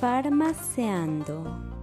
Farmaceando.